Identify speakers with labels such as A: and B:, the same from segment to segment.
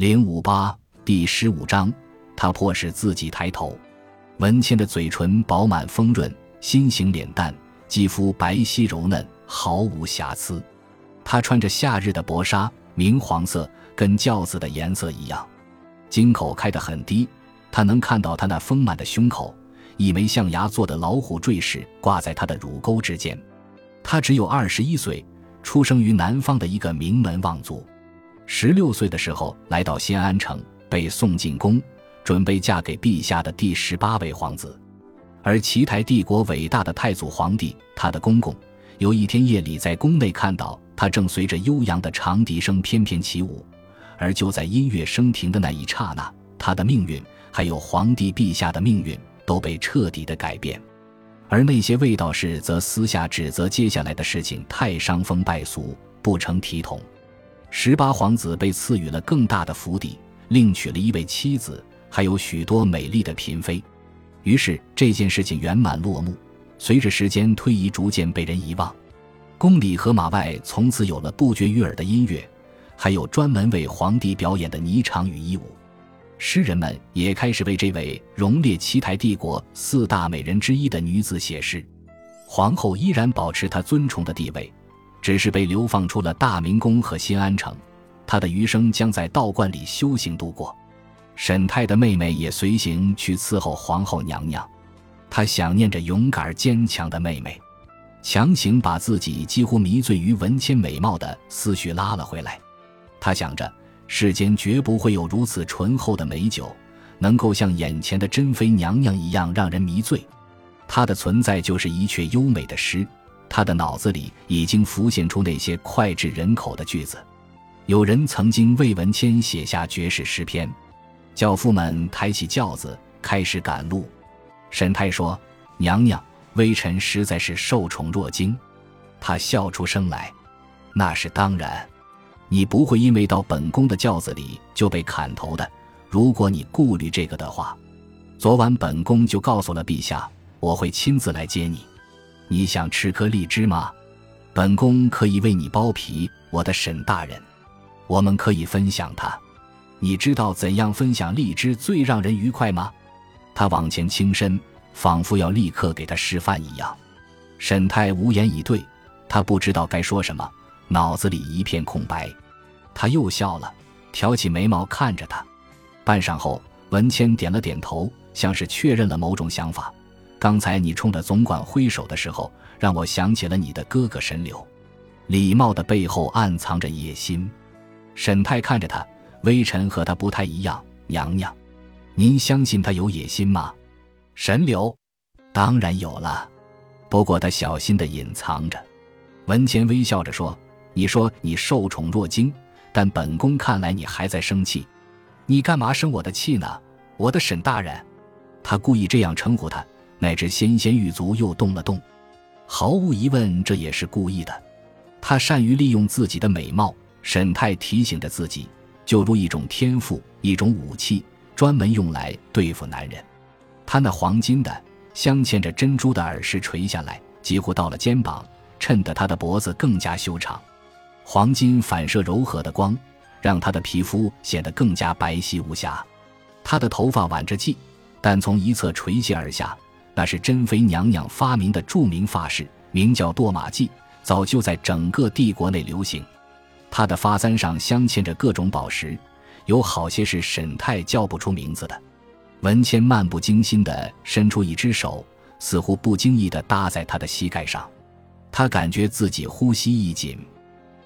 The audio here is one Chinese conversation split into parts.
A: 零五八第十五章，他迫使自己抬头。文谦的嘴唇饱满丰润，心形脸蛋，肌肤白皙柔嫩，毫无瑕疵。她穿着夏日的薄纱，明黄色，跟轿子的颜色一样。襟口开得很低，他能看到他那丰满的胸口，一枚象牙做的老虎坠饰挂在他的乳沟之间。他只有二十一岁，出生于南方的一个名门望族。十六岁的时候来到新安城，被送进宫，准备嫁给陛下的第十八位皇子。而齐台帝国伟大的太祖皇帝，他的公公，有一天夜里在宫内看到他正随着悠扬的长笛声翩翩起舞。而就在音乐声停的那一刹那，他的命运，还有皇帝陛下的命运，都被彻底的改变。而那些卫道士则私下指责接下来的事情太伤风败俗，不成体统。十八皇子被赐予了更大的府邸，另娶了一位妻子，还有许多美丽的嫔妃。于是这件事情圆满落幕。随着时间推移，逐渐被人遗忘。宫里和马外从此有了不绝于耳的音乐。还有专门为皇帝表演的霓裳羽衣舞，诗人们也开始为这位荣列七台帝国四大美人之一的女子写诗。皇后依然保持她尊崇的地位，只是被流放出了大明宫和新安城，他的余生将在道观里修行度过。沈泰的妹妹也随行去伺候皇后娘娘，她想念着勇敢而坚强的妹妹，强行把自己几乎迷醉于文谦美貌的思绪拉了回来。他想着，世间绝不会有如此醇厚的美酒，能够像眼前的珍妃娘娘一样让人迷醉。她的存在就是一阙优美的诗，他的脑子里已经浮现出那些脍炙人口的句子。有人曾经为文谦写下绝世诗篇。教父们抬起轿子，开始赶路。沈太说：“娘娘，微臣实在是受宠若惊。”他笑出声来：“那是当然。”你不会因为到本宫的轿子里就被砍头的。如果你顾虑这个的话，昨晚本宫就告诉了陛下，我会亲自来接你。你想吃颗荔枝吗？本宫可以为你剥皮。我的沈大人，我们可以分享它。你知道怎样分享荔枝最让人愉快吗？他往前倾身，仿佛要立刻给他示范一样。沈太无言以对，他不知道该说什么。脑子里一片空白，他又笑了，挑起眉毛看着他。半晌后，文谦点了点头，像是确认了某种想法。刚才你冲着总管挥手的时候，让我想起了你的哥哥神流。礼貌的背后暗藏着野心。沈太看着他，微臣和他不太一样。娘娘，您相信他有野心吗？神流，当然有了，不过他小心的隐藏着。文谦微笑着说。你说你受宠若惊，但本宫看来你还在生气。你干嘛生我的气呢？我的沈大人，他故意这样称呼他，乃至纤纤玉足又动了动。毫无疑问，这也是故意的。他善于利用自己的美貌。沈太提醒着自己，就如一种天赋，一种武器，专门用来对付男人。他那黄金的、镶嵌着珍珠的耳饰垂下来，几乎到了肩膀，衬得他的脖子更加修长。黄金反射柔和的光，让她的皮肤显得更加白皙无瑕。她的头发挽着髻，但从一侧垂泻而下，那是珍妃娘娘发明的著名发饰，名叫堕马髻，早就在整个帝国内流行。她的发簪上镶嵌着各种宝石，有好些是沈太叫不出名字的。文谦漫不经心地伸出一只手，似乎不经意地搭在她的膝盖上，他感觉自己呼吸一紧。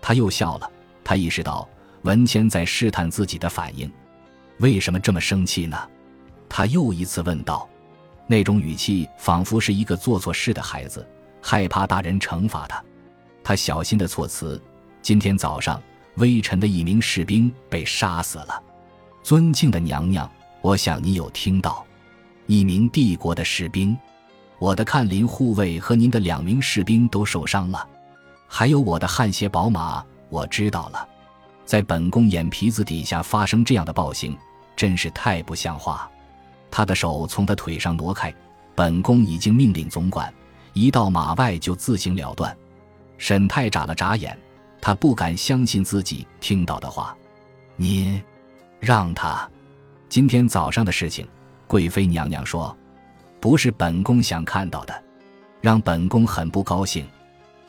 A: 他又笑了。他意识到文谦在试探自己的反应，为什么这么生气呢？他又一次问道，那种语气仿佛是一个做错事的孩子，害怕大人惩罚他。他小心的措辞：“今天早上，微臣的一名士兵被杀死了。尊敬的娘娘，我想你有听到，一名帝国的士兵，我的看林护卫和您的两名士兵都受伤了。”还有我的汗血宝马，我知道了，在本宫眼皮子底下发生这样的暴行，真是太不像话。他的手从他腿上挪开，本宫已经命令总管，一到马外就自行了断。沈太眨了眨眼，他不敢相信自己听到的话。您，让他。今天早上的事情，贵妃娘娘说，不是本宫想看到的，让本宫很不高兴。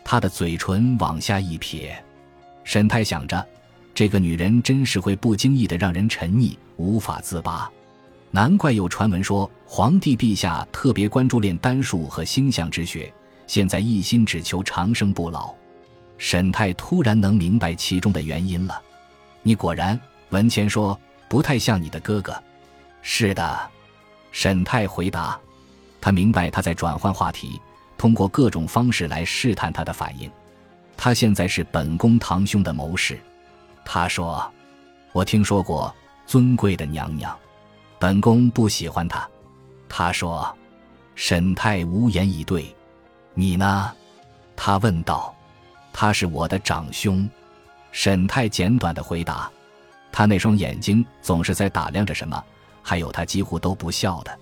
A: 她的嘴唇往下一撇，沈太想着，这个女人真是会不经意的让人沉溺，无法自拔。难怪有传闻说，皇帝陛下特别关注炼丹术和星象之学，现在一心只求长生不老。沈太突然能明白其中的原因了。你果然，文谦说不太像你的哥哥。是的，沈太回答。他明白他在转换话题，通过各种方式来试探他的反应。他现在是本宫堂兄的谋士。他说：“我听说过尊贵的娘娘，本宫不喜欢他。”他说：“沈太无言以对。”你呢？他问道。他是我的长兄，沈太简短的回答。他那双眼睛总是在打量着什么，还有他几乎都不笑的。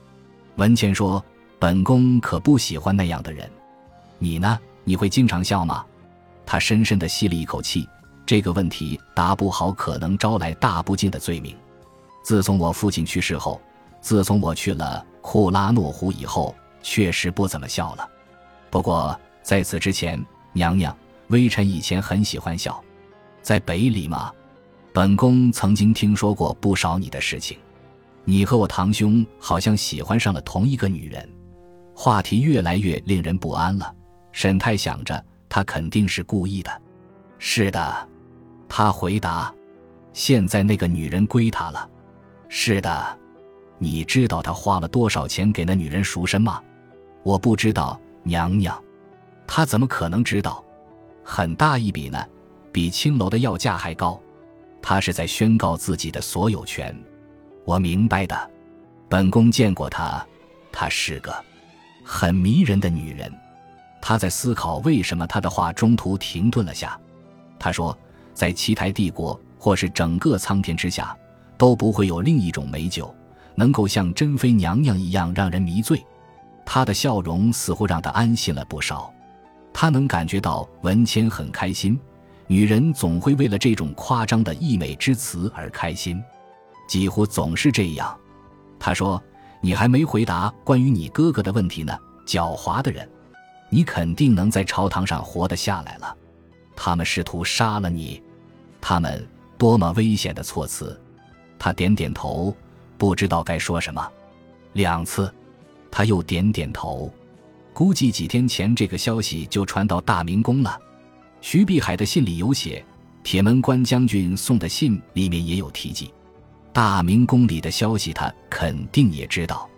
A: 文谦说：“本宫可不喜欢那样的人。你呢？你会经常笑吗？”他深深的吸了一口气。这个问题答不好，可能招来大不敬的罪名。自从我父亲去世后，自从我去了库拉诺湖以后，确实不怎么笑了。不过在此之前，娘娘。微臣以前很喜欢笑，在北里嘛，本宫曾经听说过不少你的事情。你和我堂兄好像喜欢上了同一个女人，话题越来越令人不安了。沈太想着，他肯定是故意的。是的，他回答。现在那个女人归他了。是的，你知道他花了多少钱给那女人赎身吗？我不知道，娘娘。他怎么可能知道？很大一笔呢，比青楼的要价还高。他是在宣告自己的所有权。我明白的，本宫见过她，她是个很迷人的女人。他在思考为什么他的话中途停顿了下。他说，在七台帝国或是整个苍天之下，都不会有另一种美酒能够像珍妃娘娘一样让人迷醉。他的笑容似乎让他安心了不少。他能感觉到文谦很开心，女人总会为了这种夸张的溢美之词而开心，几乎总是这样。他说：“你还没回答关于你哥哥的问题呢，狡猾的人，你肯定能在朝堂上活得下来了。他们试图杀了你，他们多么危险的措辞。”他点点头，不知道该说什么。两次，他又点点头。估计几天前这个消息就传到大明宫了。徐碧海的信里有写，铁门关将军送的信里面也有提及。大明宫里的消息他肯定也知道。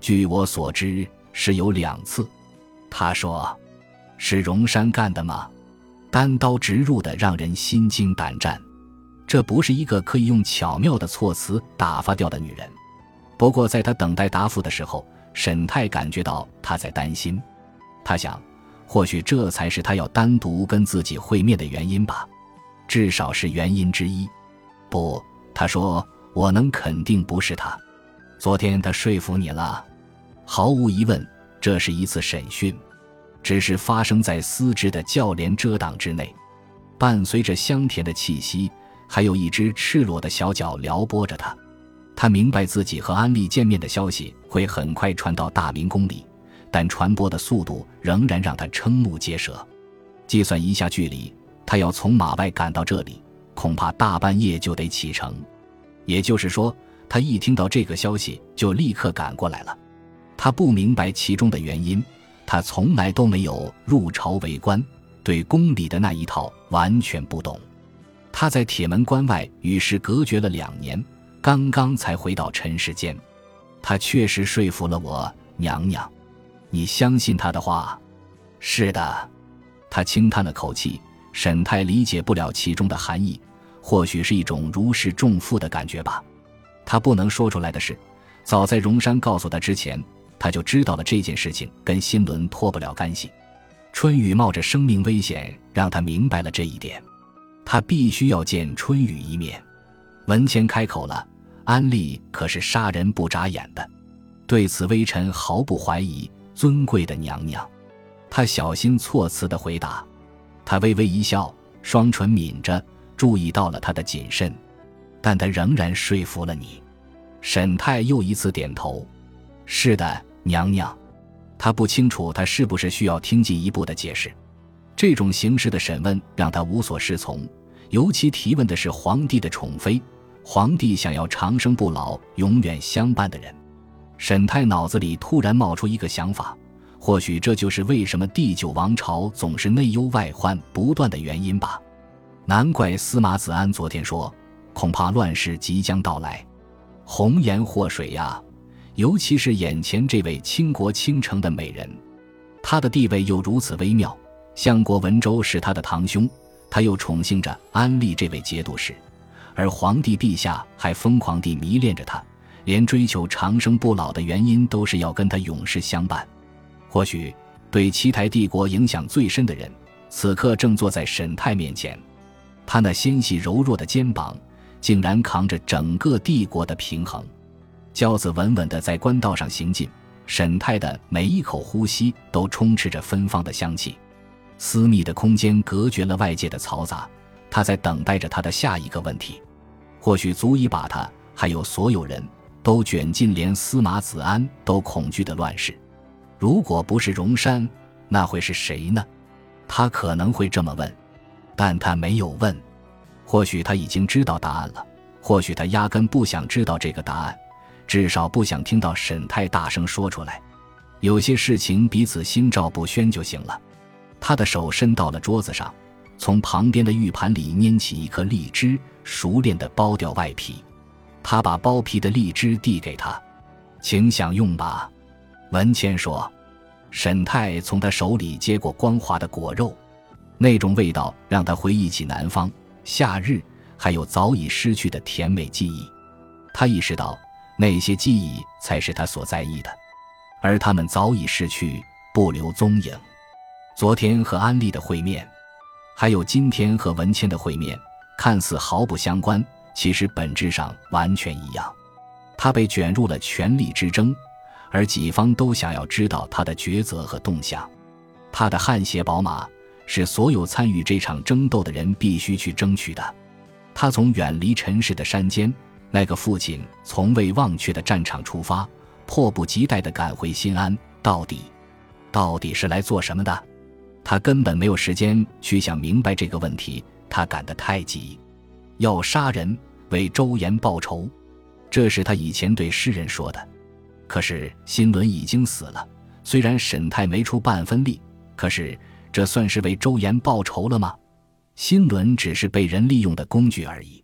A: 据我所知是有两次。他说：“是荣山干的吗？”单刀直入的让人心惊胆战。这不是一个可以用巧妙的措辞打发掉的女人。不过在他等待答复的时候。沈太感觉到他在担心，他想，或许这才是他要单独跟自己会面的原因吧，至少是原因之一。不，他说，我能肯定不是他。昨天他说服你了，毫无疑问，这是一次审讯，只是发生在丝质的教帘遮挡之内，伴随着香甜的气息，还有一只赤裸的小脚撩拨着他。他明白自己和安利见面的消息会很快传到大明宫里，但传播的速度仍然让他瞠目结舌。计算一下距离，他要从马外赶到这里，恐怕大半夜就得启程。也就是说，他一听到这个消息就立刻赶过来了。他不明白其中的原因，他从来都没有入朝为官，对宫里的那一套完全不懂。他在铁门关外与世隔绝了两年。刚刚才回到尘世间，他确实说服了我，娘娘，你相信他的话？是的，他轻叹了口气。沈太理解不了其中的含义，或许是一种如释重负的感觉吧。他不能说出来的是，早在荣山告诉他之前，他就知道了这件事情跟新伦脱不了干系。春雨冒着生命危险，让他明白了这一点。他必须要见春雨一面。文谦开口了。安利可是杀人不眨眼的，对此微臣毫不怀疑。尊贵的娘娘，他小心措辞的回答。他微微一笑，双唇抿着，注意到了他的谨慎。但他仍然说服了你。沈泰又一次点头：“是的，娘娘。”他不清楚他是不是需要听进一步的解释。这种形式的审问让他无所适从，尤其提问的是皇帝的宠妃，皇帝想要长生不老、永远相伴的人。沈泰脑子里突然冒出一个想法，或许这就是为什么第九王朝总是内忧外患不断的原因吧。难怪司马子安昨天说，恐怕乱世即将到来，红颜祸水呀！尤其是眼前这位倾国倾城的美人，她的地位又如此微妙。相国文周是他的堂兄，他又宠幸着安利这位节度使，而皇帝陛下还疯狂地迷恋着他，连追求长生不老的原因都是要跟他永世相伴。或许对七台帝国影响最深的人，此刻正坐在沈泰面前，他那纤细柔弱的肩膀，竟然扛着整个帝国的平衡。轿子稳稳地在官道上行进，沈泰的每一口呼吸都充斥着芬芳的香气。私密的空间隔绝了外界的嘈杂，他在等待着他的下一个问题，或许足以把他还有所有人都卷进连司马子安都恐惧的乱世。如果不是荣山，那会是谁呢？他可能会这么问，但他没有问。或许他已经知道答案了，或许他压根不想知道这个答案。至少不想听到沈太大声说出来。有些事情彼此心照不宣就行了。他的手伸到了桌子上，从旁边的玉盘里拈起一颗荔枝，熟练地剥掉外皮。他把剥皮的荔枝递给他，请享用吧。文谦说。沈太从他手里接过光滑的果肉，那种味道让他回忆起南方夏日，还有早已失去的甜美记忆。他意识到。那些记忆才是他所在意的，而他们早已逝去，不留踪影。昨天和安利的会面，还有今天和文谦的会面，看似毫不相关，其实本质上完全一样。他被卷入了权力之争，而己方都想要知道他的抉择和动向。他的汗血宝马是所有参与这场争斗的人必须去争取的。他从远离尘世的山间。那个父亲从未忘却的战场出发，迫不及待地赶回新安。到底，到底是来做什么的？他根本没有时间去想明白这个问题。他赶得太急，要杀人为周延报仇，这是他以前对诗人说的。可是新伦已经死了，虽然沈泰没出半分力，可是这算是为周延报仇了吗？新伦只是被人利用的工具而已。